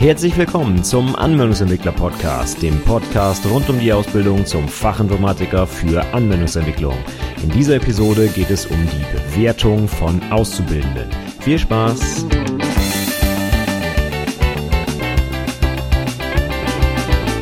Herzlich willkommen zum Anwendungsentwickler Podcast, dem Podcast rund um die Ausbildung zum Fachinformatiker für Anwendungsentwicklung. In dieser Episode geht es um die Bewertung von Auszubildenden. Viel Spaß!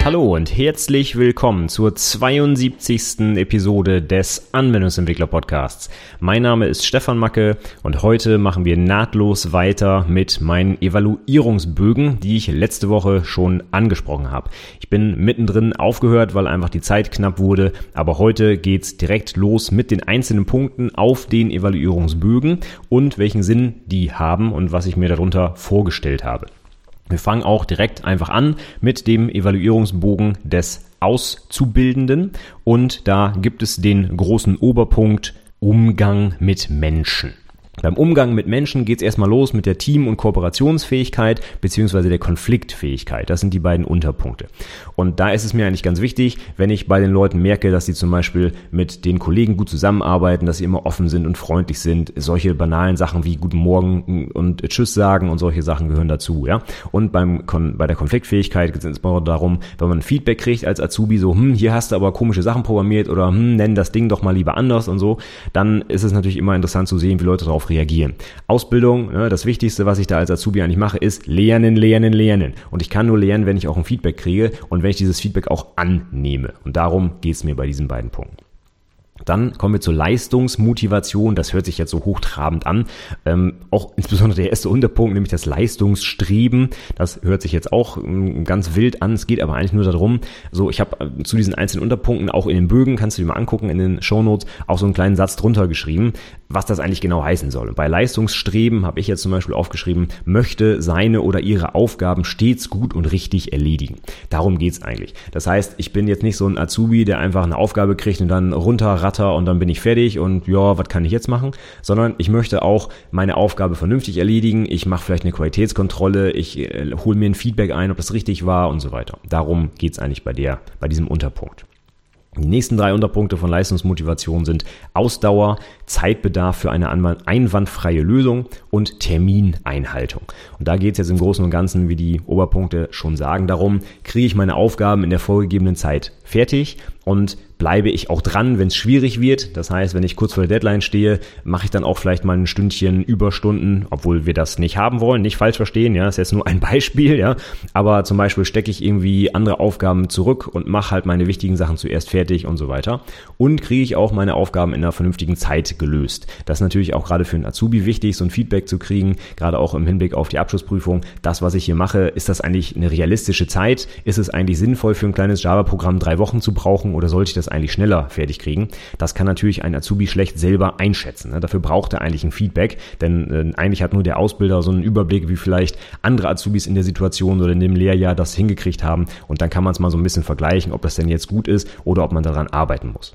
Hallo und herzlich willkommen zur 72. Episode des Anwendungsentwickler Podcasts. Mein Name ist Stefan Macke und heute machen wir nahtlos weiter mit meinen Evaluierungsbögen, die ich letzte Woche schon angesprochen habe. Ich bin mittendrin aufgehört, weil einfach die Zeit knapp wurde, aber heute geht's direkt los mit den einzelnen Punkten auf den Evaluierungsbögen und welchen Sinn die haben und was ich mir darunter vorgestellt habe. Wir fangen auch direkt einfach an mit dem Evaluierungsbogen des Auszubildenden und da gibt es den großen Oberpunkt Umgang mit Menschen. Beim Umgang mit Menschen geht es erstmal los mit der Team- und Kooperationsfähigkeit beziehungsweise der Konfliktfähigkeit. Das sind die beiden Unterpunkte. Und da ist es mir eigentlich ganz wichtig, wenn ich bei den Leuten merke, dass sie zum Beispiel mit den Kollegen gut zusammenarbeiten, dass sie immer offen sind und freundlich sind. Solche banalen Sachen wie Guten Morgen und Tschüss sagen und solche Sachen gehören dazu. Ja? Und beim, bei der Konfliktfähigkeit geht es insbesondere darum, wenn man Feedback kriegt als Azubi, so, hm, hier hast du aber komische Sachen programmiert oder hm, nenn das Ding doch mal lieber anders und so, dann ist es natürlich immer interessant zu sehen, wie Leute darauf reagieren. Ausbildung, ne, das Wichtigste, was ich da als Azubi eigentlich mache, ist lernen, lernen, lernen. Und ich kann nur lernen, wenn ich auch ein Feedback kriege und wenn ich dieses Feedback auch annehme. Und darum geht es mir bei diesen beiden Punkten. Dann kommen wir zur Leistungsmotivation. Das hört sich jetzt so hochtrabend an. Ähm, auch insbesondere der erste Unterpunkt, nämlich das Leistungsstreben. Das hört sich jetzt auch ähm, ganz wild an. Es geht aber eigentlich nur darum, so ich habe äh, zu diesen einzelnen Unterpunkten auch in den Bögen, kannst du dir mal angucken, in den Shownotes, auch so einen kleinen Satz drunter geschrieben, was das eigentlich genau heißen soll. Bei Leistungsstreben habe ich jetzt zum Beispiel aufgeschrieben, möchte seine oder ihre Aufgaben stets gut und richtig erledigen. Darum geht's eigentlich. Das heißt, ich bin jetzt nicht so ein Azubi, der einfach eine Aufgabe kriegt und dann runterrat Ratter und dann bin ich fertig und ja, was kann ich jetzt machen? Sondern ich möchte auch meine Aufgabe vernünftig erledigen. Ich mache vielleicht eine Qualitätskontrolle, ich äh, hole mir ein Feedback ein, ob das richtig war und so weiter. Darum geht's eigentlich bei der, bei diesem Unterpunkt. Die nächsten drei Unterpunkte von Leistungsmotivation sind Ausdauer, Zeitbedarf für eine einwandfreie Lösung und Termineinhaltung. Und da geht es jetzt im Großen und Ganzen, wie die Oberpunkte schon sagen, darum, kriege ich meine Aufgaben in der vorgegebenen Zeit fertig und bleibe ich auch dran, wenn es schwierig wird. Das heißt, wenn ich kurz vor der Deadline stehe, mache ich dann auch vielleicht mal ein Stündchen Überstunden, obwohl wir das nicht haben wollen, nicht falsch verstehen, ja, ist jetzt nur ein Beispiel, ja. Aber zum Beispiel stecke ich irgendwie andere Aufgaben zurück und mache halt meine wichtigen Sachen zuerst fertig und so weiter. Und kriege ich auch meine Aufgaben in einer vernünftigen Zeit gelöst. Das ist natürlich auch gerade für einen Azubi wichtig, so ein Feedback zu kriegen, gerade auch im Hinblick auf die Abschlussprüfung. Das, was ich hier mache, ist das eigentlich eine realistische Zeit? Ist es eigentlich sinnvoll für ein kleines Java-Programm drei Wochen zu brauchen oder sollte ich das eigentlich schneller fertig kriegen? Das kann natürlich ein Azubi schlecht selber einschätzen. Ne? Dafür braucht er eigentlich ein Feedback, denn äh, eigentlich hat nur der Ausbilder so einen Überblick, wie vielleicht andere Azubis in der Situation oder in dem Lehrjahr das hingekriegt haben und dann kann man es mal so ein bisschen vergleichen, ob das denn jetzt gut ist oder ob man daran arbeiten muss.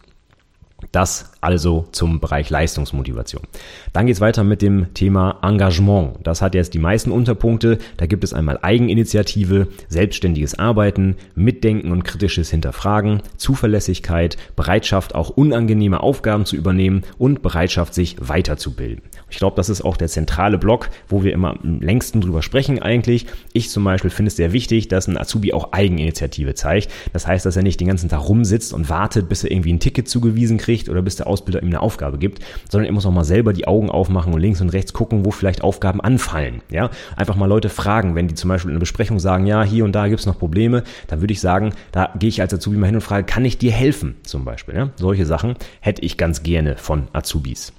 Das also zum Bereich Leistungsmotivation. Dann geht's weiter mit dem Thema Engagement. Das hat jetzt die meisten Unterpunkte. Da gibt es einmal Eigeninitiative, selbstständiges Arbeiten, Mitdenken und kritisches Hinterfragen, Zuverlässigkeit, Bereitschaft, auch unangenehme Aufgaben zu übernehmen und Bereitschaft, sich weiterzubilden. Ich glaube, das ist auch der zentrale Block, wo wir immer am längsten drüber sprechen eigentlich. Ich zum Beispiel finde es sehr wichtig, dass ein Azubi auch Eigeninitiative zeigt. Das heißt, dass er nicht den ganzen Tag rumsitzt und wartet, bis er irgendwie ein Ticket zugewiesen kriegt oder bis der Ausbilder ihm eine Aufgabe gibt, sondern er muss auch mal selber die Augen aufmachen und links und rechts gucken, wo vielleicht Aufgaben anfallen. Ja, einfach mal Leute fragen, wenn die zum Beispiel in einer Besprechung sagen, ja, hier und da gibt's noch Probleme, dann würde ich sagen, da gehe ich als Azubi mal hin und frage, kann ich dir helfen? Zum Beispiel. Ja? Solche Sachen hätte ich ganz gerne von Azubis.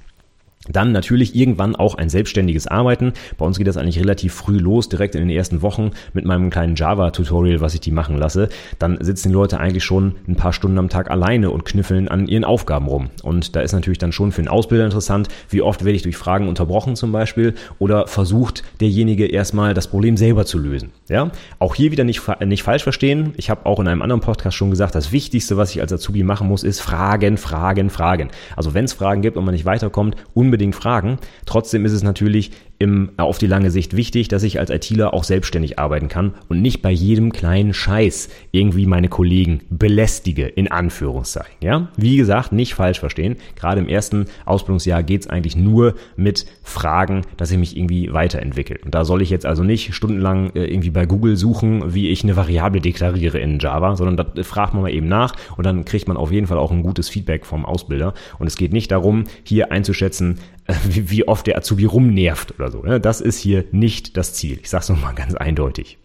Dann natürlich irgendwann auch ein selbstständiges Arbeiten. Bei uns geht das eigentlich relativ früh los, direkt in den ersten Wochen mit meinem kleinen Java-Tutorial, was ich die machen lasse. Dann sitzen die Leute eigentlich schon ein paar Stunden am Tag alleine und knüffeln an ihren Aufgaben rum. Und da ist natürlich dann schon für einen Ausbilder interessant, wie oft werde ich durch Fragen unterbrochen zum Beispiel oder versucht derjenige erstmal das Problem selber zu lösen. Ja, auch hier wieder nicht, nicht falsch verstehen. Ich habe auch in einem anderen Podcast schon gesagt, das Wichtigste, was ich als Azubi machen muss, ist Fragen, Fragen, Fragen. Also wenn es Fragen gibt und man nicht weiterkommt, unbedingt unbedingt fragen. Trotzdem ist es natürlich im, auf die lange Sicht wichtig, dass ich als ITler auch selbstständig arbeiten kann und nicht bei jedem kleinen Scheiß irgendwie meine Kollegen belästige, in Anführungszeichen. Ja, wie gesagt, nicht falsch verstehen. Gerade im ersten Ausbildungsjahr geht es eigentlich nur mit Fragen, dass ich mich irgendwie weiterentwickle. Und da soll ich jetzt also nicht stundenlang äh, irgendwie bei Google suchen, wie ich eine Variable deklariere in Java, sondern da fragt man mal eben nach und dann kriegt man auf jeden Fall auch ein gutes Feedback vom Ausbilder. Und es geht nicht darum, hier einzuschätzen, wie, oft der Azubi rumnervt oder so. Ne? Das ist hier nicht das Ziel. Ich sage es nochmal ganz eindeutig.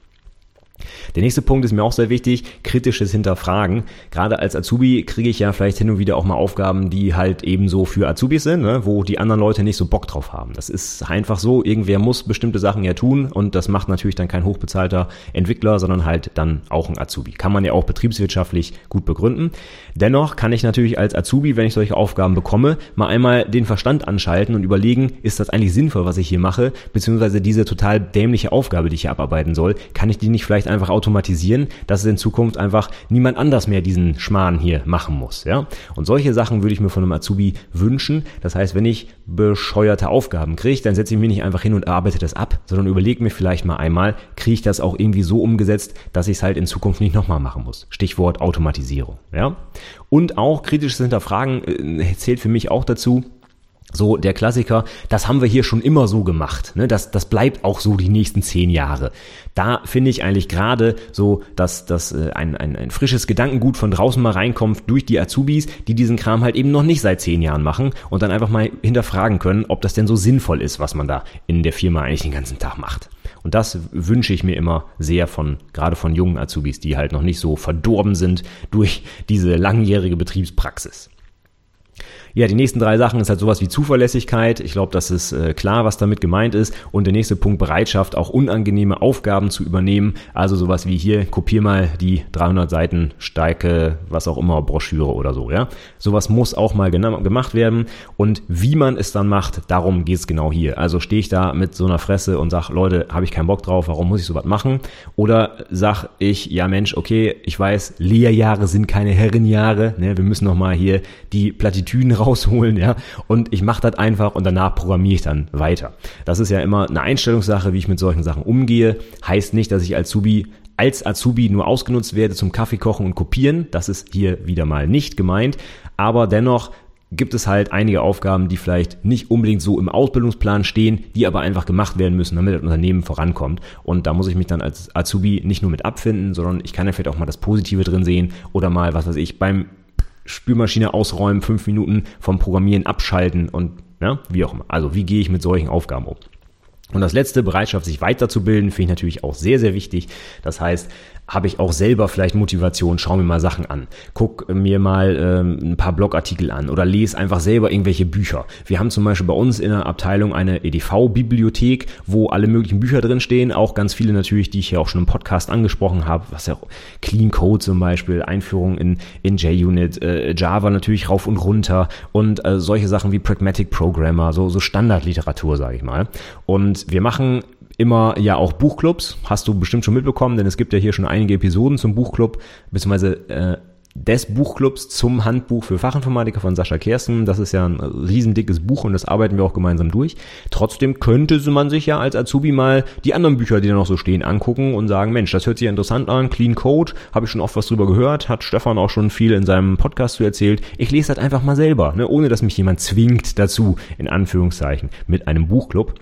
Der nächste Punkt ist mir auch sehr wichtig, kritisches Hinterfragen. Gerade als Azubi kriege ich ja vielleicht hin und wieder auch mal Aufgaben, die halt ebenso für Azubis sind, ne? wo die anderen Leute nicht so Bock drauf haben. Das ist einfach so, irgendwer muss bestimmte Sachen ja tun und das macht natürlich dann kein hochbezahlter Entwickler, sondern halt dann auch ein Azubi. Kann man ja auch betriebswirtschaftlich gut begründen. Dennoch kann ich natürlich als Azubi, wenn ich solche Aufgaben bekomme, mal einmal den Verstand anschalten und überlegen, ist das eigentlich sinnvoll, was ich hier mache, beziehungsweise diese total dämliche Aufgabe, die ich hier abarbeiten soll, kann ich die nicht vielleicht einfach automatisieren, dass es in Zukunft einfach niemand anders mehr diesen Schmarrn hier machen muss, ja? Und solche Sachen würde ich mir von einem Azubi wünschen. Das heißt, wenn ich bescheuerte Aufgaben kriege, dann setze ich mich nicht einfach hin und arbeite das ab, sondern überlege mir vielleicht mal einmal, kriege ich das auch irgendwie so umgesetzt, dass ich es halt in Zukunft nicht nochmal machen muss. Stichwort Automatisierung, ja? Und auch kritisches Hinterfragen äh, zählt für mich auch dazu, so der Klassiker, das haben wir hier schon immer so gemacht. Ne? Das, das bleibt auch so die nächsten zehn Jahre. Da finde ich eigentlich gerade so, dass, dass äh, ein, ein, ein frisches Gedankengut von draußen mal reinkommt durch die Azubis, die diesen Kram halt eben noch nicht seit zehn Jahren machen und dann einfach mal hinterfragen können, ob das denn so sinnvoll ist, was man da in der Firma eigentlich den ganzen Tag macht. Und das wünsche ich mir immer sehr von, gerade von jungen Azubis, die halt noch nicht so verdorben sind durch diese langjährige Betriebspraxis. Ja, die nächsten drei Sachen ist halt sowas wie Zuverlässigkeit. Ich glaube, das ist äh, klar, was damit gemeint ist. Und der nächste Punkt, Bereitschaft, auch unangenehme Aufgaben zu übernehmen. Also sowas wie hier, kopier mal die 300 Seiten Steike, was auch immer, Broschüre oder so, ja. Sowas muss auch mal gemacht werden. Und wie man es dann macht, darum geht es genau hier. Also stehe ich da mit so einer Fresse und sag, Leute, habe ich keinen Bock drauf, warum muss ich sowas machen? Oder sag ich, ja Mensch, okay, ich weiß, Lehrjahre sind keine Herrenjahre, ne? wir müssen noch mal hier die Plattitüden rausholen, ja, und ich mache das einfach und danach programmiere ich dann weiter. Das ist ja immer eine Einstellungssache, wie ich mit solchen Sachen umgehe. Heißt nicht, dass ich Azubi als Azubi nur ausgenutzt werde zum Kaffee kochen und kopieren. Das ist hier wieder mal nicht gemeint. Aber dennoch gibt es halt einige Aufgaben, die vielleicht nicht unbedingt so im Ausbildungsplan stehen, die aber einfach gemacht werden müssen, damit das Unternehmen vorankommt. Und da muss ich mich dann als Azubi nicht nur mit abfinden, sondern ich kann ja vielleicht auch mal das Positive drin sehen oder mal, was weiß ich, beim Spülmaschine ausräumen, fünf Minuten vom Programmieren abschalten und ja, wie auch immer. Also wie gehe ich mit solchen Aufgaben um? Und das letzte, Bereitschaft, sich weiterzubilden, finde ich natürlich auch sehr, sehr wichtig. Das heißt, habe ich auch selber vielleicht Motivation, schau mir mal Sachen an, guck mir mal ähm, ein paar Blogartikel an oder lese einfach selber irgendwelche Bücher. Wir haben zum Beispiel bei uns in der Abteilung eine EDV-Bibliothek, wo alle möglichen Bücher drin stehen, auch ganz viele natürlich, die ich ja auch schon im Podcast angesprochen habe, was ja Clean Code zum Beispiel, Einführung in, in JUnit, äh, Java natürlich rauf und runter und äh, solche Sachen wie Pragmatic Programmer, so, so Standardliteratur, sage ich mal. Und wir machen immer ja auch Buchclubs, hast du bestimmt schon mitbekommen, denn es gibt ja hier schon einige Episoden zum Buchclub, beziehungsweise äh, des Buchclubs zum Handbuch für Fachinformatiker von Sascha Kersten. Das ist ja ein riesendickes Buch und das arbeiten wir auch gemeinsam durch. Trotzdem könnte man sich ja als Azubi mal die anderen Bücher, die da noch so stehen, angucken und sagen, Mensch, das hört sich ja interessant an, Clean Code, habe ich schon oft was drüber gehört, hat Stefan auch schon viel in seinem Podcast zu erzählt. Ich lese das einfach mal selber, ne, ohne dass mich jemand zwingt dazu, in Anführungszeichen, mit einem Buchclub.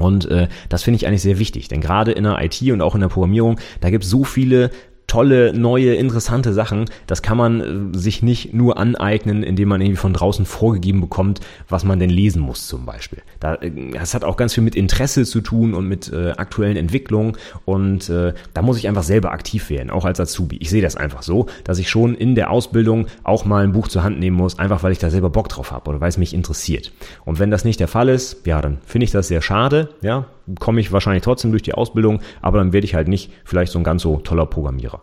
Und äh, das finde ich eigentlich sehr wichtig, denn gerade in der IT und auch in der Programmierung, da gibt es so viele tolle, neue, interessante Sachen. Das kann man äh, sich nicht nur aneignen, indem man irgendwie von draußen vorgegeben bekommt, was man denn lesen muss zum Beispiel. Äh, das hat auch ganz viel mit Interesse zu tun und mit äh, aktuellen Entwicklungen und da muss ich einfach selber aktiv werden, auch als Azubi. Ich sehe das einfach so, dass ich schon in der Ausbildung auch mal ein Buch zur Hand nehmen muss, einfach weil ich da selber Bock drauf habe oder weil es mich interessiert. Und wenn das nicht der Fall ist, ja, dann finde ich das sehr schade, ja, komme ich wahrscheinlich trotzdem durch die Ausbildung, aber dann werde ich halt nicht vielleicht so ein ganz so toller Programmierer.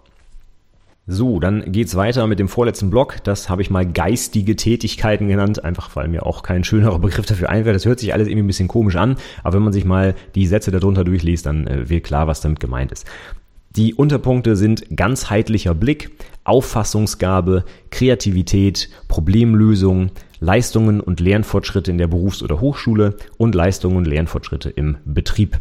So, dann geht's weiter mit dem vorletzten Block. Das habe ich mal geistige Tätigkeiten genannt, einfach weil mir auch kein schönerer Begriff dafür einfällt. Das hört sich alles irgendwie ein bisschen komisch an, aber wenn man sich mal die Sätze darunter durchliest, dann äh, wird klar, was damit gemeint ist. Die Unterpunkte sind ganzheitlicher Blick, Auffassungsgabe, Kreativität, Problemlösung, Leistungen und Lernfortschritte in der Berufs- oder Hochschule und Leistungen und Lernfortschritte im Betrieb.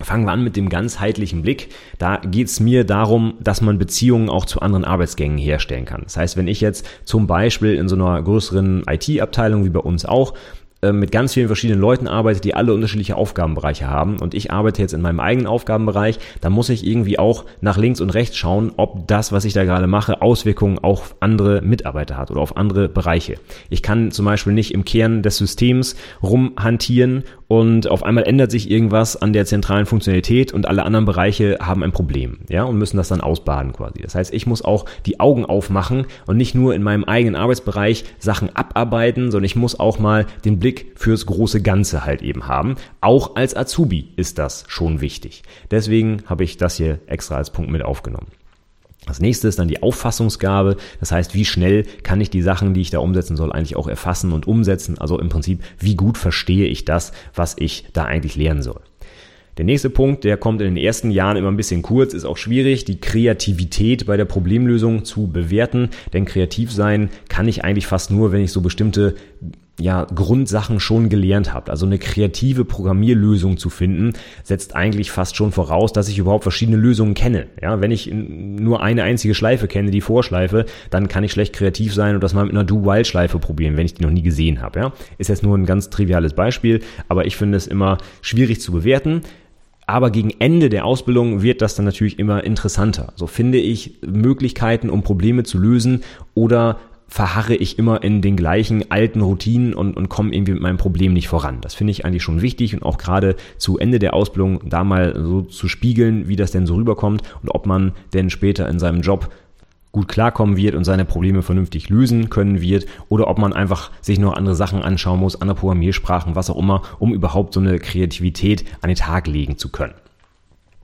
Fangen wir an mit dem ganzheitlichen Blick. Da geht es mir darum, dass man Beziehungen auch zu anderen Arbeitsgängen herstellen kann. Das heißt, wenn ich jetzt zum Beispiel in so einer größeren IT-Abteilung wie bei uns auch mit ganz vielen verschiedenen Leuten arbeite, die alle unterschiedliche Aufgabenbereiche haben und ich arbeite jetzt in meinem eigenen Aufgabenbereich, dann muss ich irgendwie auch nach links und rechts schauen, ob das, was ich da gerade mache, Auswirkungen auf andere Mitarbeiter hat oder auf andere Bereiche. Ich kann zum Beispiel nicht im Kern des Systems rumhantieren und auf einmal ändert sich irgendwas an der zentralen Funktionalität und alle anderen Bereiche haben ein Problem, ja, und müssen das dann ausbaden quasi. Das heißt, ich muss auch die Augen aufmachen und nicht nur in meinem eigenen Arbeitsbereich Sachen abarbeiten, sondern ich muss auch mal den Blick fürs große Ganze halt eben haben. Auch als Azubi ist das schon wichtig. Deswegen habe ich das hier extra als Punkt mit aufgenommen. Das nächste ist dann die Auffassungsgabe. Das heißt, wie schnell kann ich die Sachen, die ich da umsetzen soll, eigentlich auch erfassen und umsetzen? Also im Prinzip, wie gut verstehe ich das, was ich da eigentlich lernen soll? Der nächste Punkt, der kommt in den ersten Jahren immer ein bisschen kurz, ist auch schwierig, die Kreativität bei der Problemlösung zu bewerten. Denn kreativ sein kann ich eigentlich fast nur, wenn ich so bestimmte ja, Grundsachen schon gelernt habt. Also eine kreative Programmierlösung zu finden, setzt eigentlich fast schon voraus, dass ich überhaupt verschiedene Lösungen kenne. Ja, wenn ich nur eine einzige Schleife kenne, die Vorschleife, dann kann ich schlecht kreativ sein und das mal mit einer Do-While-Schleife probieren, wenn ich die noch nie gesehen habe. Ja, ist jetzt nur ein ganz triviales Beispiel, aber ich finde es immer schwierig zu bewerten. Aber gegen Ende der Ausbildung wird das dann natürlich immer interessanter. So finde ich Möglichkeiten, um Probleme zu lösen oder verharre ich immer in den gleichen alten Routinen und, und komme irgendwie mit meinem Problem nicht voran. Das finde ich eigentlich schon wichtig und auch gerade zu Ende der Ausbildung da mal so zu spiegeln, wie das denn so rüberkommt und ob man denn später in seinem Job gut klarkommen wird und seine Probleme vernünftig lösen können wird oder ob man einfach sich noch andere Sachen anschauen muss, andere Programmiersprachen, was auch immer, um überhaupt so eine Kreativität an den Tag legen zu können.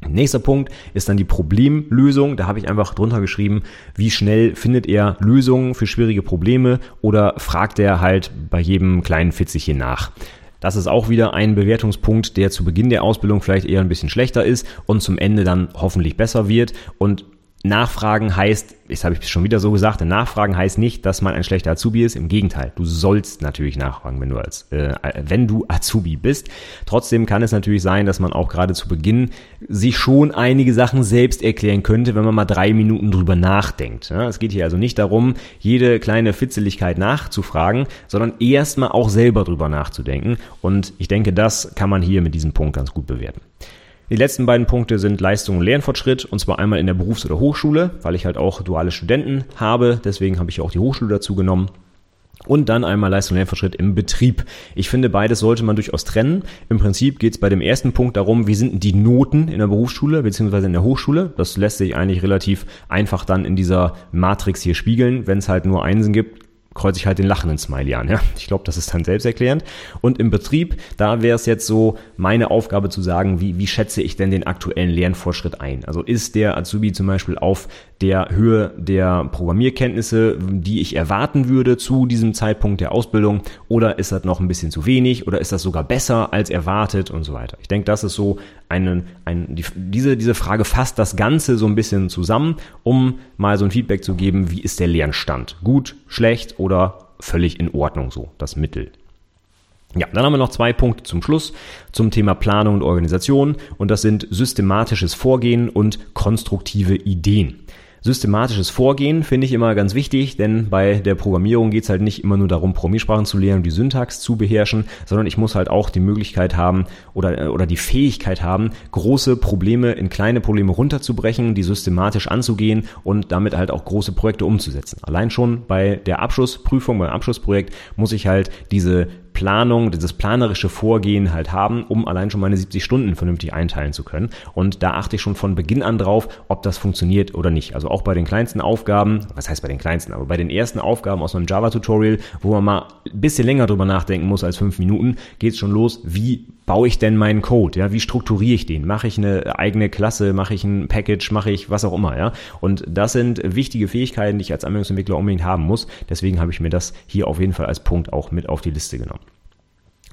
Nächster Punkt ist dann die Problemlösung. Da habe ich einfach drunter geschrieben, wie schnell findet er Lösungen für schwierige Probleme oder fragt er halt bei jedem kleinen Fitzelchen nach. Das ist auch wieder ein Bewertungspunkt, der zu Beginn der Ausbildung vielleicht eher ein bisschen schlechter ist und zum Ende dann hoffentlich besser wird. Und Nachfragen heißt, jetzt habe ich schon wieder so gesagt, Nachfragen heißt nicht, dass man ein schlechter Azubi ist. Im Gegenteil, du sollst natürlich nachfragen, wenn du als äh, wenn du Azubi bist. Trotzdem kann es natürlich sein, dass man auch gerade zu Beginn sich schon einige Sachen selbst erklären könnte, wenn man mal drei Minuten drüber nachdenkt. Ja, es geht hier also nicht darum, jede kleine Fitzeligkeit nachzufragen, sondern erstmal auch selber drüber nachzudenken. Und ich denke, das kann man hier mit diesem Punkt ganz gut bewerten. Die letzten beiden Punkte sind Leistung und Lernfortschritt und zwar einmal in der Berufs- oder Hochschule, weil ich halt auch duale Studenten habe, deswegen habe ich auch die Hochschule dazu genommen. Und dann einmal Leistung und Lernfortschritt im Betrieb. Ich finde, beides sollte man durchaus trennen. Im Prinzip geht es bei dem ersten Punkt darum, wie sind die Noten in der Berufsschule bzw. in der Hochschule. Das lässt sich eigentlich relativ einfach dann in dieser Matrix hier spiegeln. Wenn es halt nur Einsen gibt, kreuze ich halt den lachenden Smiley an. Ja? Ich glaube, das ist dann selbsterklärend. Und im Betrieb, da wäre es jetzt so meine Aufgabe zu sagen, wie, wie schätze ich denn den aktuellen Lernfortschritt ein? Also ist der Azubi zum Beispiel auf der Höhe der Programmierkenntnisse, die ich erwarten würde zu diesem Zeitpunkt der Ausbildung, oder ist das noch ein bisschen zu wenig, oder ist das sogar besser als erwartet und so weiter. Ich denke, das ist so einen, ein, die, diese, diese Frage fasst das Ganze so ein bisschen zusammen, um mal so ein Feedback zu geben, wie ist der Lernstand? Gut, schlecht oder völlig in Ordnung so, das Mittel. Ja, dann haben wir noch zwei Punkte zum Schluss zum Thema Planung und Organisation und das sind systematisches Vorgehen und konstruktive Ideen systematisches Vorgehen finde ich immer ganz wichtig, denn bei der Programmierung geht es halt nicht immer nur darum, Programmiersprachen zu lernen die Syntax zu beherrschen, sondern ich muss halt auch die Möglichkeit haben oder, oder die Fähigkeit haben, große Probleme in kleine Probleme runterzubrechen, die systematisch anzugehen und damit halt auch große Projekte umzusetzen. Allein schon bei der Abschlussprüfung, beim Abschlussprojekt muss ich halt diese Planung, dieses planerische Vorgehen halt haben, um allein schon meine 70 Stunden vernünftig einteilen zu können. Und da achte ich schon von Beginn an drauf, ob das funktioniert oder nicht. Also auch bei den kleinsten Aufgaben, was heißt bei den kleinsten, aber bei den ersten Aufgaben aus einem Java-Tutorial, wo man mal ein bisschen länger drüber nachdenken muss als fünf Minuten, geht es schon los, wie baue ich denn meinen Code? Ja, wie strukturiere ich den? Mache ich eine eigene Klasse? Mache ich ein Package? Mache ich was auch immer? Ja, und das sind wichtige Fähigkeiten, die ich als Anwendungsentwickler unbedingt haben muss. Deswegen habe ich mir das hier auf jeden Fall als Punkt auch mit auf die Liste genommen.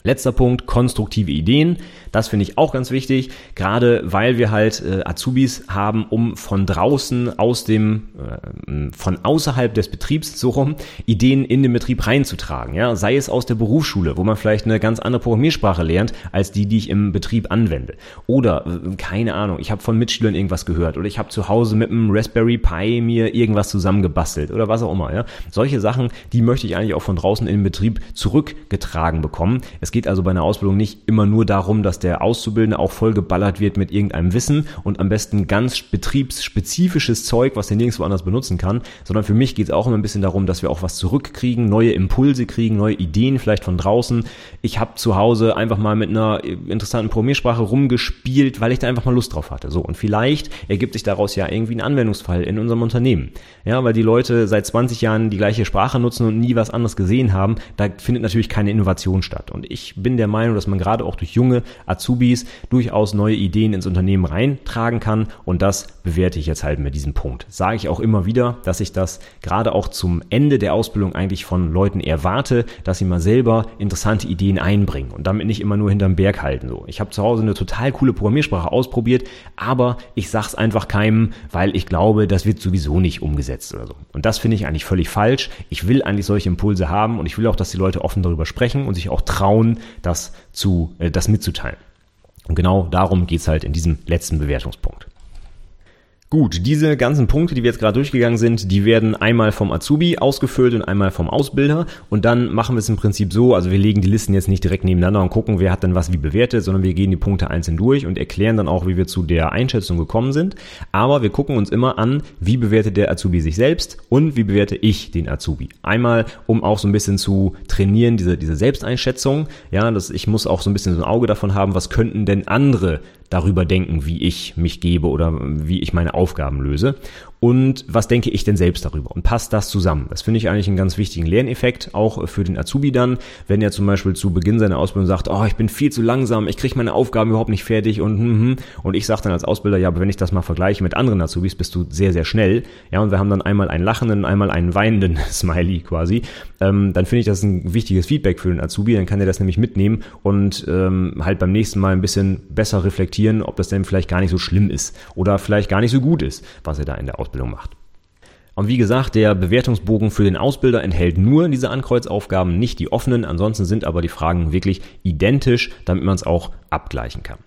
Letzter Punkt, konstruktive Ideen. Das finde ich auch ganz wichtig, gerade weil wir halt äh, Azubis haben, um von draußen, aus dem, äh, von außerhalb des Betriebs so rum, Ideen in den Betrieb reinzutragen. Ja? Sei es aus der Berufsschule, wo man vielleicht eine ganz andere Programmiersprache lernt, als die, die ich im Betrieb anwende. Oder, äh, keine Ahnung, ich habe von Mitschülern irgendwas gehört oder ich habe zu Hause mit einem Raspberry Pi mir irgendwas zusammengebastelt oder was auch immer. Ja? Solche Sachen, die möchte ich eigentlich auch von draußen in den Betrieb zurückgetragen bekommen. Es es geht also bei einer Ausbildung nicht immer nur darum, dass der Auszubildende auch vollgeballert wird mit irgendeinem Wissen und am besten ganz betriebsspezifisches Zeug, was er nirgendwo anders benutzen kann, sondern für mich geht es auch immer ein bisschen darum, dass wir auch was zurückkriegen, neue Impulse kriegen, neue Ideen vielleicht von draußen. Ich habe zu Hause einfach mal mit einer interessanten Programmiersprache rumgespielt, weil ich da einfach mal Lust drauf hatte. So und vielleicht ergibt sich daraus ja irgendwie ein Anwendungsfall in unserem Unternehmen. Ja, weil die Leute seit 20 Jahren die gleiche Sprache nutzen und nie was anderes gesehen haben, da findet natürlich keine Innovation statt. Und ich ich bin der Meinung, dass man gerade auch durch junge Azubis durchaus neue Ideen ins Unternehmen reintragen kann und das bewerte ich jetzt halt mit diesem Punkt. Sage ich auch immer wieder, dass ich das gerade auch zum Ende der Ausbildung eigentlich von Leuten erwarte, dass sie mal selber interessante Ideen einbringen und damit nicht immer nur hinterm Berg halten. So, ich habe zu Hause eine total coole Programmiersprache ausprobiert, aber ich sag's einfach keinem, weil ich glaube, das wird sowieso nicht umgesetzt oder so. Und das finde ich eigentlich völlig falsch. Ich will eigentlich solche Impulse haben und ich will auch, dass die Leute offen darüber sprechen und sich auch trauen, das zu, äh, das mitzuteilen. Und genau darum geht's halt in diesem letzten Bewertungspunkt. Gut, diese ganzen Punkte, die wir jetzt gerade durchgegangen sind, die werden einmal vom Azubi ausgefüllt und einmal vom Ausbilder. Und dann machen wir es im Prinzip so, also wir legen die Listen jetzt nicht direkt nebeneinander und gucken, wer hat dann was wie bewertet, sondern wir gehen die Punkte einzeln durch und erklären dann auch, wie wir zu der Einschätzung gekommen sind. Aber wir gucken uns immer an, wie bewertet der Azubi sich selbst und wie bewerte ich den Azubi. Einmal, um auch so ein bisschen zu trainieren, diese, diese Selbsteinschätzung. Ja, das, ich muss auch so ein bisschen so ein Auge davon haben, was könnten denn andere darüber denken, wie ich mich gebe oder wie ich meine Aufgaben löse und was denke ich denn selbst darüber und passt das zusammen? Das finde ich eigentlich einen ganz wichtigen Lerneffekt, auch für den Azubi dann, wenn er zum Beispiel zu Beginn seiner Ausbildung sagt, oh, ich bin viel zu langsam, ich kriege meine Aufgaben überhaupt nicht fertig und hm, hm. und ich sage dann als Ausbilder, ja, aber wenn ich das mal vergleiche mit anderen Azubis, bist du sehr, sehr schnell. Ja, und wir haben dann einmal einen lachenden, einmal einen weinenden Smiley quasi. Ähm, dann finde ich das ein wichtiges Feedback für den Azubi, dann kann er das nämlich mitnehmen und ähm, halt beim nächsten Mal ein bisschen besser reflektieren, ob das denn vielleicht gar nicht so schlimm ist oder vielleicht gar nicht so gut ist, was er da in der Ausbildung Ausbildung macht. Und wie gesagt, der Bewertungsbogen für den Ausbilder enthält nur diese Ankreuzaufgaben, nicht die offenen. Ansonsten sind aber die Fragen wirklich identisch, damit man es auch abgleichen kann.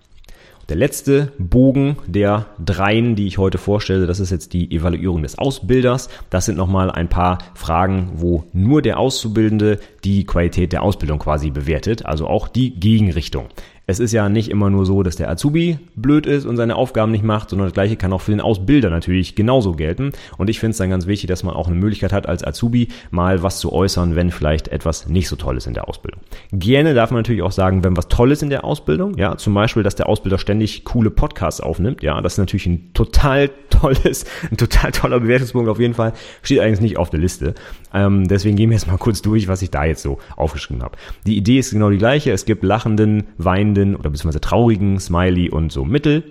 Der letzte Bogen der dreien, die ich heute vorstelle, das ist jetzt die Evaluierung des Ausbilders. Das sind nochmal ein paar Fragen, wo nur der Auszubildende die Qualität der Ausbildung quasi bewertet, also auch die Gegenrichtung es ist ja nicht immer nur so, dass der Azubi blöd ist und seine Aufgaben nicht macht, sondern das gleiche kann auch für den Ausbilder natürlich genauso gelten. Und ich finde es dann ganz wichtig, dass man auch eine Möglichkeit hat, als Azubi mal was zu äußern, wenn vielleicht etwas nicht so toll ist in der Ausbildung. Gerne darf man natürlich auch sagen, wenn was toll ist in der Ausbildung, ja, zum Beispiel, dass der Ausbilder ständig coole Podcasts aufnimmt, ja, das ist natürlich ein total tolles, ein total toller Bewertungspunkt auf jeden Fall, steht eigentlich nicht auf der Liste. Ähm, deswegen gehen wir jetzt mal kurz durch, was ich da jetzt so aufgeschrieben habe. Die Idee ist genau die gleiche. Es gibt lachenden, weinenden oder beziehungsweise traurigen Smiley und so Mittel.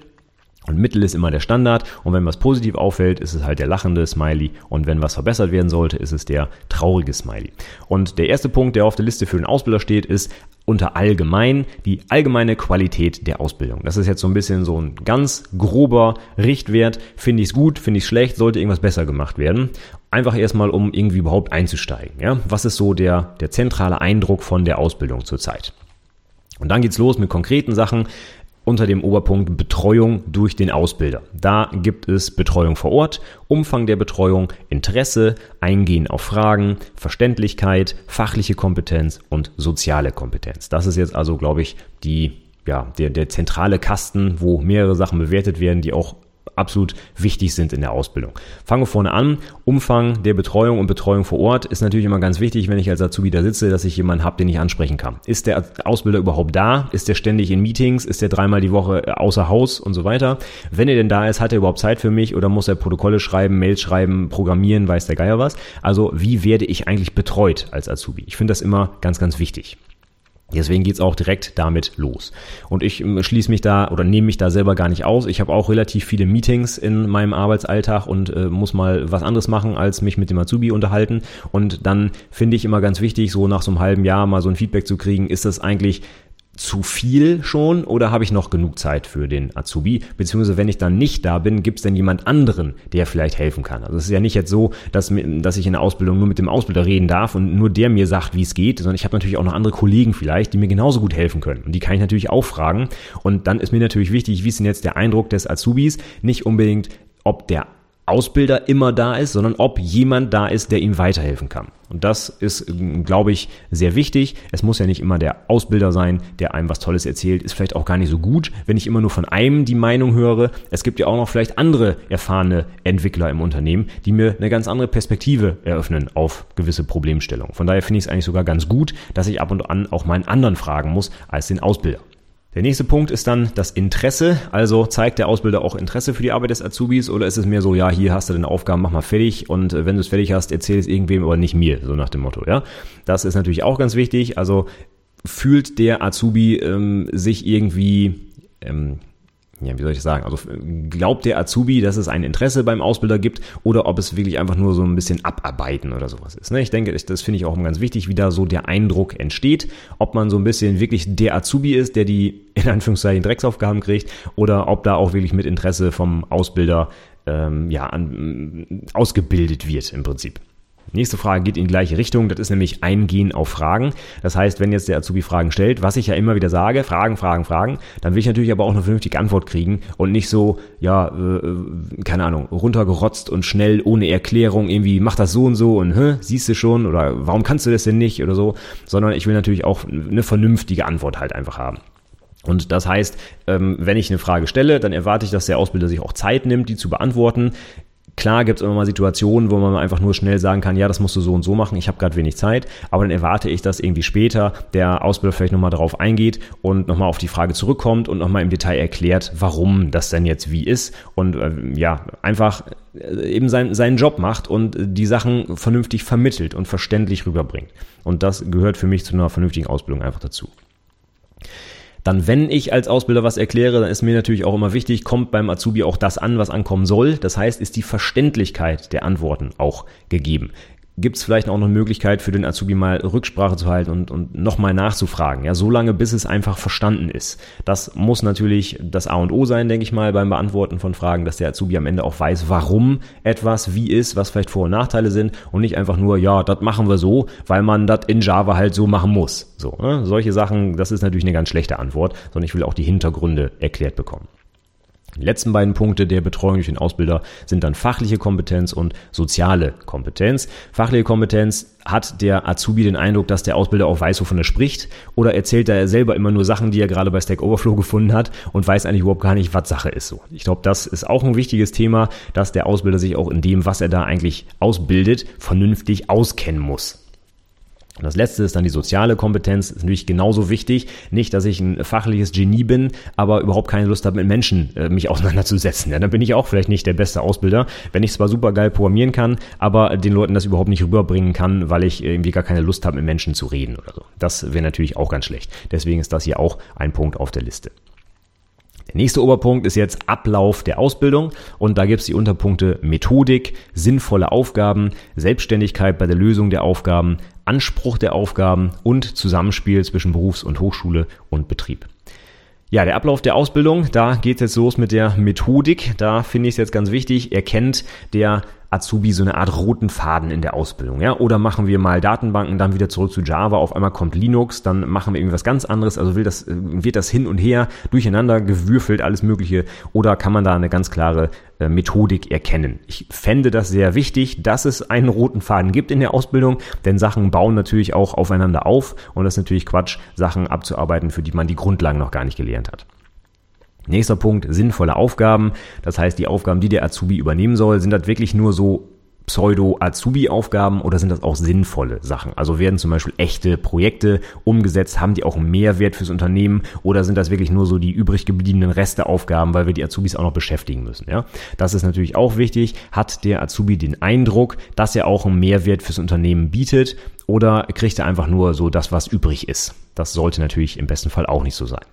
Und Mittel ist immer der Standard. Und wenn was positiv auffällt, ist es halt der lachende Smiley. Und wenn was verbessert werden sollte, ist es der traurige Smiley. Und der erste Punkt, der auf der Liste für den Ausbilder steht, ist unter allgemein die allgemeine Qualität der Ausbildung. Das ist jetzt so ein bisschen so ein ganz grober Richtwert. Finde ich es gut, finde ich es schlecht, sollte irgendwas besser gemacht werden. Einfach erstmal, um irgendwie überhaupt einzusteigen. Ja? Was ist so der, der zentrale Eindruck von der Ausbildung zurzeit? Und dann geht's los mit konkreten Sachen unter dem Oberpunkt Betreuung durch den Ausbilder. Da gibt es Betreuung vor Ort, Umfang der Betreuung, Interesse, Eingehen auf Fragen, Verständlichkeit, fachliche Kompetenz und soziale Kompetenz. Das ist jetzt also, glaube ich, die ja, der, der zentrale Kasten, wo mehrere Sachen bewertet werden, die auch absolut wichtig sind in der Ausbildung. Fangen vorne an. Umfang der Betreuung und Betreuung vor Ort ist natürlich immer ganz wichtig, wenn ich als Azubi da sitze, dass ich jemanden habe, den ich ansprechen kann. Ist der Ausbilder überhaupt da? Ist der ständig in Meetings? Ist der dreimal die Woche außer Haus und so weiter? Wenn er denn da ist, hat er überhaupt Zeit für mich oder muss er Protokolle schreiben, Mails schreiben, programmieren, weiß der Geier was? Also wie werde ich eigentlich betreut als Azubi? Ich finde das immer ganz, ganz wichtig. Deswegen geht's auch direkt damit los. Und ich ähm, schließe mich da oder nehme mich da selber gar nicht aus. Ich habe auch relativ viele Meetings in meinem Arbeitsalltag und äh, muss mal was anderes machen, als mich mit dem Azubi unterhalten. Und dann finde ich immer ganz wichtig, so nach so einem halben Jahr mal so ein Feedback zu kriegen, ist das eigentlich zu viel schon oder habe ich noch genug Zeit für den Azubi? Beziehungsweise wenn ich dann nicht da bin, gibt es denn jemand anderen, der vielleicht helfen kann? Also es ist ja nicht jetzt so, dass, dass ich in der Ausbildung nur mit dem Ausbilder reden darf und nur der mir sagt, wie es geht, sondern ich habe natürlich auch noch andere Kollegen vielleicht, die mir genauso gut helfen können. Und die kann ich natürlich auch fragen. Und dann ist mir natürlich wichtig, wie ist denn jetzt der Eindruck des Azubis? Nicht unbedingt, ob der Ausbilder immer da ist, sondern ob jemand da ist, der ihm weiterhelfen kann. Und das ist, glaube ich, sehr wichtig. Es muss ja nicht immer der Ausbilder sein, der einem was Tolles erzählt. Ist vielleicht auch gar nicht so gut, wenn ich immer nur von einem die Meinung höre. Es gibt ja auch noch vielleicht andere erfahrene Entwickler im Unternehmen, die mir eine ganz andere Perspektive eröffnen auf gewisse Problemstellungen. Von daher finde ich es eigentlich sogar ganz gut, dass ich ab und an auch meinen anderen fragen muss als den Ausbilder. Der nächste Punkt ist dann das Interesse. Also zeigt der Ausbilder auch Interesse für die Arbeit des Azubis oder ist es mehr so, ja, hier hast du deine Aufgaben, mach mal fertig und äh, wenn du es fertig hast, erzähl es irgendwem, aber nicht mir, so nach dem Motto, ja. Das ist natürlich auch ganz wichtig. Also fühlt der Azubi ähm, sich irgendwie ähm, ja, wie soll ich sagen, also glaubt der Azubi, dass es ein Interesse beim Ausbilder gibt oder ob es wirklich einfach nur so ein bisschen abarbeiten oder sowas ist. Ne? Ich denke, das finde ich auch ganz wichtig, wie da so der Eindruck entsteht, ob man so ein bisschen wirklich der Azubi ist, der die in Anführungszeichen Drecksaufgaben kriegt oder ob da auch wirklich mit Interesse vom Ausbilder ähm, ja, an, ausgebildet wird im Prinzip. Nächste Frage geht in die gleiche Richtung. Das ist nämlich Eingehen auf Fragen. Das heißt, wenn jetzt der Azubi Fragen stellt, was ich ja immer wieder sage, Fragen, Fragen, Fragen, dann will ich natürlich aber auch eine vernünftige Antwort kriegen und nicht so, ja, äh, keine Ahnung, runtergerotzt und schnell ohne Erklärung irgendwie, mach das so und so und, hä, siehst du schon oder warum kannst du das denn nicht oder so, sondern ich will natürlich auch eine vernünftige Antwort halt einfach haben. Und das heißt, ähm, wenn ich eine Frage stelle, dann erwarte ich, dass der Ausbilder sich auch Zeit nimmt, die zu beantworten. Klar gibt es immer mal Situationen, wo man einfach nur schnell sagen kann, ja, das musst du so und so machen, ich habe gerade wenig Zeit, aber dann erwarte ich, dass irgendwie später der Ausbilder vielleicht nochmal darauf eingeht und nochmal auf die Frage zurückkommt und nochmal im Detail erklärt, warum das denn jetzt wie ist und äh, ja, einfach äh, eben sein, seinen Job macht und die Sachen vernünftig vermittelt und verständlich rüberbringt. Und das gehört für mich zu einer vernünftigen Ausbildung einfach dazu. Dann, wenn ich als Ausbilder was erkläre, dann ist mir natürlich auch immer wichtig, kommt beim Azubi auch das an, was ankommen soll. Das heißt, ist die Verständlichkeit der Antworten auch gegeben gibt es vielleicht auch noch eine Möglichkeit für den Azubi mal Rücksprache zu halten und, und nochmal nachzufragen. Ja, so lange, bis es einfach verstanden ist. Das muss natürlich das A und O sein, denke ich mal, beim Beantworten von Fragen, dass der Azubi am Ende auch weiß, warum etwas wie ist, was vielleicht Vor- und Nachteile sind und nicht einfach nur, ja, das machen wir so, weil man das in Java halt so machen muss. So, ne? Solche Sachen, das ist natürlich eine ganz schlechte Antwort, sondern ich will auch die Hintergründe erklärt bekommen. Die letzten beiden Punkte der Betreuung durch den Ausbilder sind dann fachliche Kompetenz und soziale Kompetenz. Fachliche Kompetenz hat der Azubi den Eindruck, dass der Ausbilder auch weiß, wovon er spricht, oder erzählt er selber immer nur Sachen, die er gerade bei Stack Overflow gefunden hat und weiß eigentlich überhaupt gar nicht, was Sache ist. So, ich glaube, das ist auch ein wichtiges Thema, dass der Ausbilder sich auch in dem, was er da eigentlich ausbildet, vernünftig auskennen muss. Und das letzte ist dann die soziale Kompetenz, ist natürlich genauso wichtig. Nicht, dass ich ein fachliches Genie bin, aber überhaupt keine Lust habe, mit Menschen äh, mich auseinanderzusetzen. Ja, dann bin ich auch vielleicht nicht der beste Ausbilder, wenn ich zwar super geil programmieren kann, aber den Leuten das überhaupt nicht rüberbringen kann, weil ich irgendwie gar keine Lust habe, mit Menschen zu reden oder so. Das wäre natürlich auch ganz schlecht. Deswegen ist das hier auch ein Punkt auf der Liste. Der nächste Oberpunkt ist jetzt Ablauf der Ausbildung und da gibt es die Unterpunkte Methodik, sinnvolle Aufgaben, Selbstständigkeit bei der Lösung der Aufgaben, Anspruch der Aufgaben und Zusammenspiel zwischen Berufs- und Hochschule und Betrieb. Ja, der Ablauf der Ausbildung, da geht es jetzt los mit der Methodik. Da finde ich es jetzt ganz wichtig, erkennt der Azubi so eine Art roten Faden in der Ausbildung, ja? Oder machen wir mal Datenbanken, dann wieder zurück zu Java, auf einmal kommt Linux, dann machen wir irgendwas ganz anderes, also will das, wird das hin und her durcheinander gewürfelt, alles Mögliche, oder kann man da eine ganz klare äh, Methodik erkennen? Ich fände das sehr wichtig, dass es einen roten Faden gibt in der Ausbildung, denn Sachen bauen natürlich auch aufeinander auf und das ist natürlich Quatsch, Sachen abzuarbeiten, für die man die Grundlagen noch gar nicht gelernt hat. Nächster Punkt, sinnvolle Aufgaben. Das heißt, die Aufgaben, die der Azubi übernehmen soll, sind das wirklich nur so Pseudo-Azubi-Aufgaben oder sind das auch sinnvolle Sachen? Also werden zum Beispiel echte Projekte umgesetzt, haben die auch einen Mehrwert fürs Unternehmen oder sind das wirklich nur so die übrig gebliebenen Resteaufgaben, weil wir die Azubis auch noch beschäftigen müssen? Ja, das ist natürlich auch wichtig. Hat der Azubi den Eindruck, dass er auch einen Mehrwert fürs Unternehmen bietet oder kriegt er einfach nur so das, was übrig ist? Das sollte natürlich im besten Fall auch nicht so sein.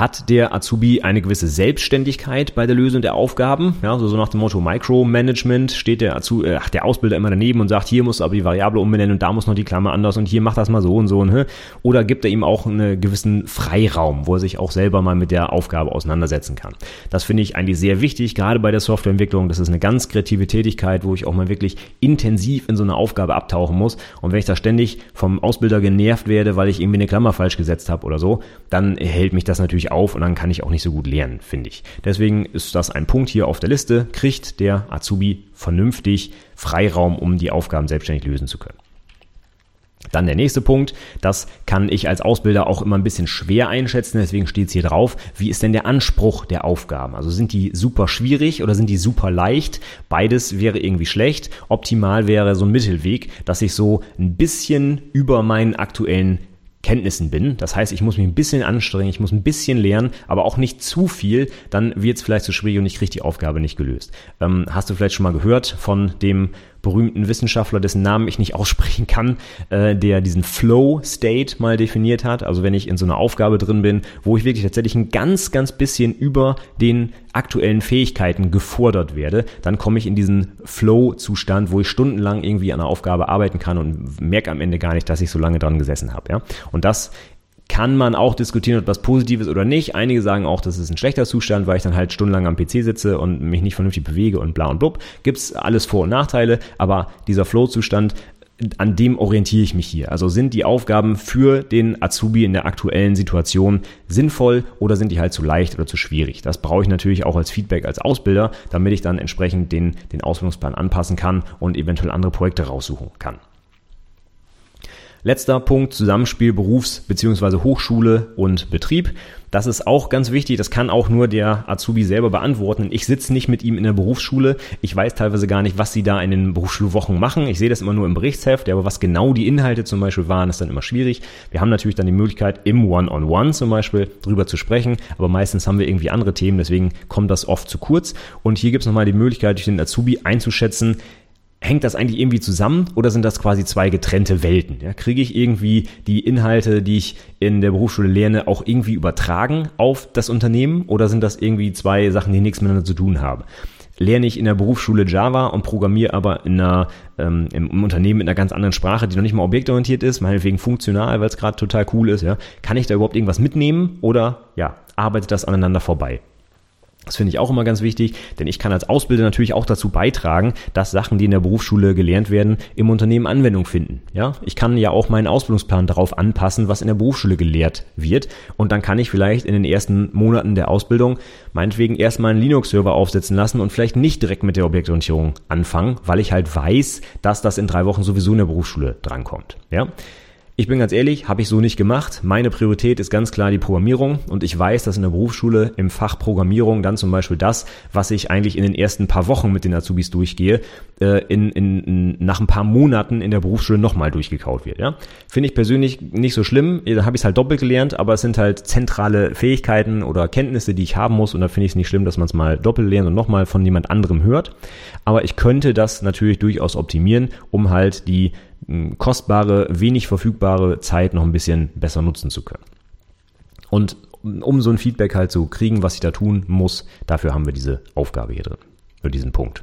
Hat der Azubi eine gewisse Selbstständigkeit bei der Lösung der Aufgaben? Ja, so, so nach dem Motto Micromanagement steht der, Azu äh, der Ausbilder immer daneben und sagt, hier muss aber die Variable umbenennen und da muss noch die Klammer anders und hier macht das mal so und so. Und, ne? Oder gibt er ihm auch einen gewissen Freiraum, wo er sich auch selber mal mit der Aufgabe auseinandersetzen kann? Das finde ich eigentlich sehr wichtig, gerade bei der Softwareentwicklung. Das ist eine ganz kreative Tätigkeit, wo ich auch mal wirklich intensiv in so eine Aufgabe abtauchen muss. Und wenn ich da ständig vom Ausbilder genervt werde, weil ich irgendwie eine Klammer falsch gesetzt habe oder so, dann hält mich das natürlich auf und dann kann ich auch nicht so gut lernen, finde ich. Deswegen ist das ein Punkt hier auf der Liste. Kriegt der Azubi vernünftig Freiraum, um die Aufgaben selbstständig lösen zu können. Dann der nächste Punkt, das kann ich als Ausbilder auch immer ein bisschen schwer einschätzen, deswegen steht es hier drauf. Wie ist denn der Anspruch der Aufgaben? Also sind die super schwierig oder sind die super leicht? Beides wäre irgendwie schlecht. Optimal wäre so ein Mittelweg, dass ich so ein bisschen über meinen aktuellen Kenntnissen bin. Das heißt, ich muss mich ein bisschen anstrengen, ich muss ein bisschen lernen, aber auch nicht zu viel, dann wird es vielleicht zu schwierig und ich kriege die Aufgabe nicht gelöst. Ähm, hast du vielleicht schon mal gehört von dem berühmten Wissenschaftler, dessen Namen ich nicht aussprechen kann, äh, der diesen Flow State mal definiert hat. Also wenn ich in so einer Aufgabe drin bin, wo ich wirklich tatsächlich ein ganz, ganz bisschen über den aktuellen Fähigkeiten gefordert werde, dann komme ich in diesen Flow-Zustand, wo ich stundenlang irgendwie an einer Aufgabe arbeiten kann und merke am Ende gar nicht, dass ich so lange dran gesessen habe. Ja? Und das kann man auch diskutieren, ob das positiv ist oder nicht. Einige sagen auch, das ist ein schlechter Zustand, weil ich dann halt stundenlang am PC sitze und mich nicht vernünftig bewege und bla und blub. Gibt's alles Vor- und Nachteile, aber dieser Flow-Zustand, an dem orientiere ich mich hier. Also sind die Aufgaben für den Azubi in der aktuellen Situation sinnvoll oder sind die halt zu leicht oder zu schwierig? Das brauche ich natürlich auch als Feedback als Ausbilder, damit ich dann entsprechend den, den Ausbildungsplan anpassen kann und eventuell andere Projekte raussuchen kann. Letzter Punkt, Zusammenspiel Berufs- bzw. Hochschule und Betrieb. Das ist auch ganz wichtig, das kann auch nur der Azubi selber beantworten. Ich sitze nicht mit ihm in der Berufsschule, ich weiß teilweise gar nicht, was sie da in den Berufsschulwochen machen. Ich sehe das immer nur im Berichtsheft, aber was genau die Inhalte zum Beispiel waren, ist dann immer schwierig. Wir haben natürlich dann die Möglichkeit, im One-on-One -on -One zum Beispiel drüber zu sprechen, aber meistens haben wir irgendwie andere Themen, deswegen kommt das oft zu kurz. Und hier gibt es nochmal die Möglichkeit, durch den Azubi einzuschätzen, hängt das eigentlich irgendwie zusammen oder sind das quasi zwei getrennte Welten? Ja, kriege ich irgendwie die Inhalte, die ich in der Berufsschule lerne, auch irgendwie übertragen auf das Unternehmen oder sind das irgendwie zwei Sachen, die nichts miteinander zu tun haben? Lerne ich in der Berufsschule Java und programmiere aber in einer, ähm, im, Unternehmen mit einer ganz anderen Sprache, die noch nicht mal objektorientiert ist, meinetwegen funktional, weil es gerade total cool ist, ja, kann ich da überhaupt irgendwas mitnehmen oder ja, arbeitet das aneinander vorbei? Das finde ich auch immer ganz wichtig, denn ich kann als Ausbilder natürlich auch dazu beitragen, dass Sachen, die in der Berufsschule gelernt werden, im Unternehmen Anwendung finden. Ja, ich kann ja auch meinen Ausbildungsplan darauf anpassen, was in der Berufsschule gelehrt wird. Und dann kann ich vielleicht in den ersten Monaten der Ausbildung meinetwegen erstmal einen Linux-Server aufsetzen lassen und vielleicht nicht direkt mit der Objektorientierung anfangen, weil ich halt weiß, dass das in drei Wochen sowieso in der Berufsschule drankommt. Ja. Ich bin ganz ehrlich, habe ich so nicht gemacht. Meine Priorität ist ganz klar die Programmierung und ich weiß, dass in der Berufsschule im Fach Programmierung dann zum Beispiel das, was ich eigentlich in den ersten paar Wochen mit den Azubis durchgehe, äh, in, in, nach ein paar Monaten in der Berufsschule nochmal durchgekaut wird. Ja? Finde ich persönlich nicht so schlimm. Da habe ich es halt doppelt gelernt, aber es sind halt zentrale Fähigkeiten oder Kenntnisse, die ich haben muss und da finde ich es nicht schlimm, dass man es mal doppelt lernt und nochmal von jemand anderem hört. Aber ich könnte das natürlich durchaus optimieren, um halt die kostbare, wenig verfügbare Zeit noch ein bisschen besser nutzen zu können. Und um so ein Feedback halt zu kriegen, was ich da tun muss, dafür haben wir diese Aufgabe hier drin, für diesen Punkt.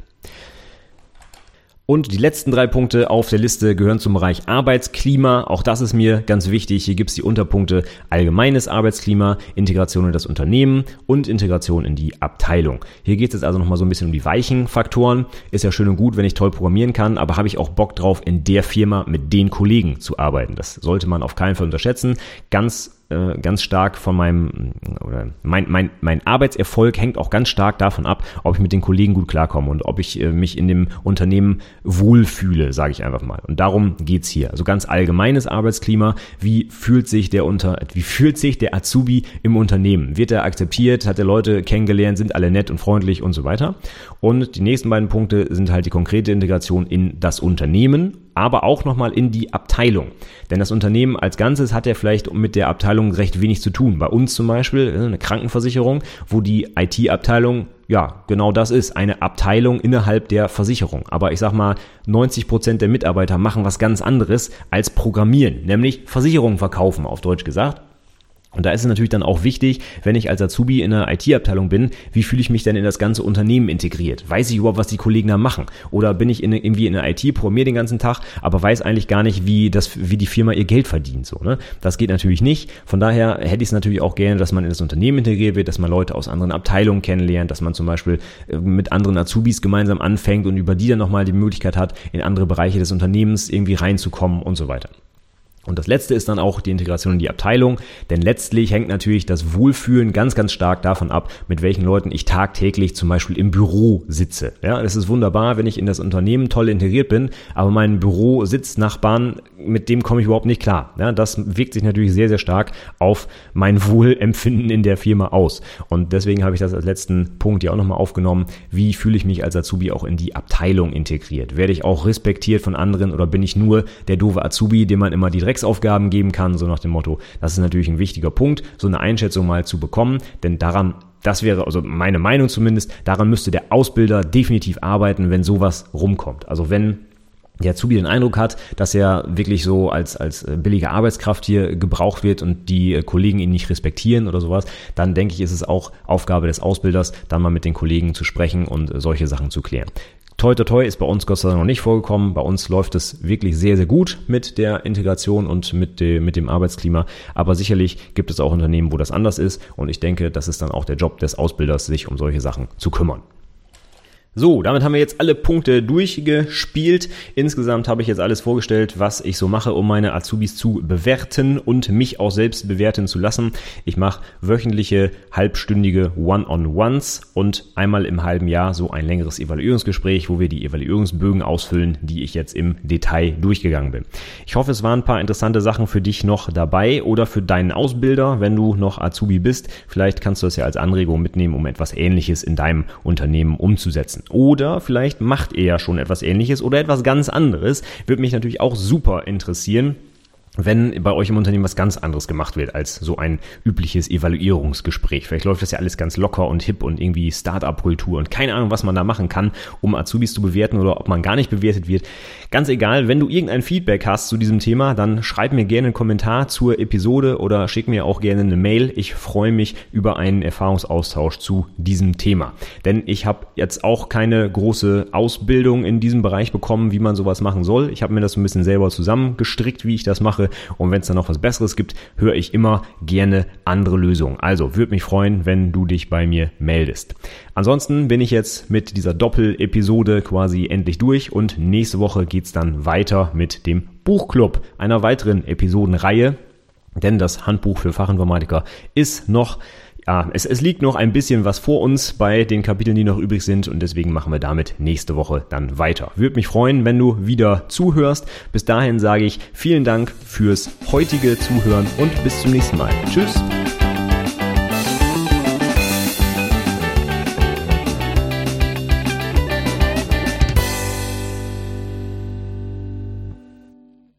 Und die letzten drei Punkte auf der Liste gehören zum Bereich Arbeitsklima. Auch das ist mir ganz wichtig. Hier gibt es die Unterpunkte allgemeines Arbeitsklima, Integration in das Unternehmen und Integration in die Abteilung. Hier geht es jetzt also nochmal so ein bisschen um die weichen Faktoren. Ist ja schön und gut, wenn ich toll programmieren kann, aber habe ich auch Bock drauf, in der Firma mit den Kollegen zu arbeiten. Das sollte man auf keinen Fall unterschätzen. Ganz äh, ganz stark von meinem, oder mein, mein, mein Arbeitserfolg hängt auch ganz stark davon ab, ob ich mit den Kollegen gut klarkomme und ob ich äh, mich in dem Unternehmen wohlfühle, sage ich einfach mal. Und darum geht's hier. Also ganz allgemeines Arbeitsklima. Wie fühlt sich der unter, wie fühlt sich der Azubi im Unternehmen? Wird er akzeptiert? Hat er Leute kennengelernt? Sind alle nett und freundlich und so weiter? Und die nächsten beiden Punkte sind halt die konkrete Integration in das Unternehmen aber auch nochmal in die Abteilung. Denn das Unternehmen als Ganzes hat ja vielleicht mit der Abteilung recht wenig zu tun. Bei uns zum Beispiel äh, eine Krankenversicherung, wo die IT-Abteilung ja, genau das ist, eine Abteilung innerhalb der Versicherung. Aber ich sag mal, 90 Prozent der Mitarbeiter machen was ganz anderes als Programmieren, nämlich Versicherungen verkaufen, auf Deutsch gesagt. Und da ist es natürlich dann auch wichtig, wenn ich als Azubi in einer IT-Abteilung bin, wie fühle ich mich denn in das ganze Unternehmen integriert? Weiß ich überhaupt, was die Kollegen da machen? Oder bin ich in, irgendwie in der IT, programmiere den ganzen Tag, aber weiß eigentlich gar nicht, wie, das, wie die Firma ihr Geld verdient? So, ne? Das geht natürlich nicht. Von daher hätte ich es natürlich auch gerne, dass man in das Unternehmen integriert wird, dass man Leute aus anderen Abteilungen kennenlernt, dass man zum Beispiel äh, mit anderen Azubis gemeinsam anfängt und über die dann nochmal die Möglichkeit hat, in andere Bereiche des Unternehmens irgendwie reinzukommen und so weiter. Und das letzte ist dann auch die Integration in die Abteilung, denn letztlich hängt natürlich das Wohlfühlen ganz, ganz stark davon ab, mit welchen Leuten ich tagtäglich zum Beispiel im Büro sitze. Ja, es ist wunderbar, wenn ich in das Unternehmen toll integriert bin, aber mein Büro Sitznachbarn, mit dem komme ich überhaupt nicht klar. Ja, das wirkt sich natürlich sehr, sehr stark auf mein Wohlempfinden in der Firma aus. Und deswegen habe ich das als letzten Punkt ja auch nochmal aufgenommen. Wie fühle ich mich als Azubi auch in die Abteilung integriert? Werde ich auch respektiert von anderen oder bin ich nur der doofe Azubi, dem man immer die Dreck Drecksaufgaben geben kann, so nach dem Motto. Das ist natürlich ein wichtiger Punkt, so eine Einschätzung mal zu bekommen, denn daran das wäre also meine Meinung zumindest, daran müsste der Ausbilder definitiv arbeiten, wenn sowas rumkommt. Also wenn der Azubi den Eindruck hat, dass er wirklich so als, als äh, billige Arbeitskraft hier gebraucht wird und die äh, Kollegen ihn nicht respektieren oder sowas, dann denke ich, ist es auch Aufgabe des Ausbilders, dann mal mit den Kollegen zu sprechen und äh, solche Sachen zu klären. Toi, toi, toi ist bei uns Gott sei Dank noch nicht vorgekommen. Bei uns läuft es wirklich sehr, sehr gut mit der Integration und mit, de, mit dem Arbeitsklima. Aber sicherlich gibt es auch Unternehmen, wo das anders ist. Und ich denke, das ist dann auch der Job des Ausbilders, sich um solche Sachen zu kümmern. So, damit haben wir jetzt alle Punkte durchgespielt. Insgesamt habe ich jetzt alles vorgestellt, was ich so mache, um meine Azubis zu bewerten und mich auch selbst bewerten zu lassen. Ich mache wöchentliche, halbstündige One-on-Ones und einmal im halben Jahr so ein längeres Evaluierungsgespräch, wo wir die Evaluierungsbögen ausfüllen, die ich jetzt im Detail durchgegangen bin. Ich hoffe, es waren ein paar interessante Sachen für dich noch dabei oder für deinen Ausbilder, wenn du noch Azubi bist. Vielleicht kannst du das ja als Anregung mitnehmen, um etwas Ähnliches in deinem Unternehmen umzusetzen. Oder vielleicht macht er ja schon etwas ähnliches oder etwas ganz anderes. Würde mich natürlich auch super interessieren wenn bei euch im Unternehmen was ganz anderes gemacht wird als so ein übliches Evaluierungsgespräch. Vielleicht läuft das ja alles ganz locker und hip und irgendwie Start-up-Kultur und keine Ahnung, was man da machen kann, um Azubis zu bewerten oder ob man gar nicht bewertet wird. Ganz egal, wenn du irgendein Feedback hast zu diesem Thema, dann schreib mir gerne einen Kommentar zur Episode oder schick mir auch gerne eine Mail. Ich freue mich über einen Erfahrungsaustausch zu diesem Thema. Denn ich habe jetzt auch keine große Ausbildung in diesem Bereich bekommen, wie man sowas machen soll. Ich habe mir das ein bisschen selber zusammengestrickt, wie ich das mache und wenn es da noch was Besseres gibt, höre ich immer gerne andere Lösungen. Also würde mich freuen, wenn du dich bei mir meldest. Ansonsten bin ich jetzt mit dieser Doppel-Episode quasi endlich durch und nächste Woche geht's dann weiter mit dem Buchclub, einer weiteren Episodenreihe. Denn das Handbuch für Fachinformatiker ist noch ja, es, es liegt noch ein bisschen was vor uns bei den Kapiteln, die noch übrig sind und deswegen machen wir damit nächste Woche dann weiter. Würde mich freuen, wenn du wieder zuhörst. Bis dahin sage ich vielen Dank fürs heutige Zuhören und bis zum nächsten Mal. Tschüss.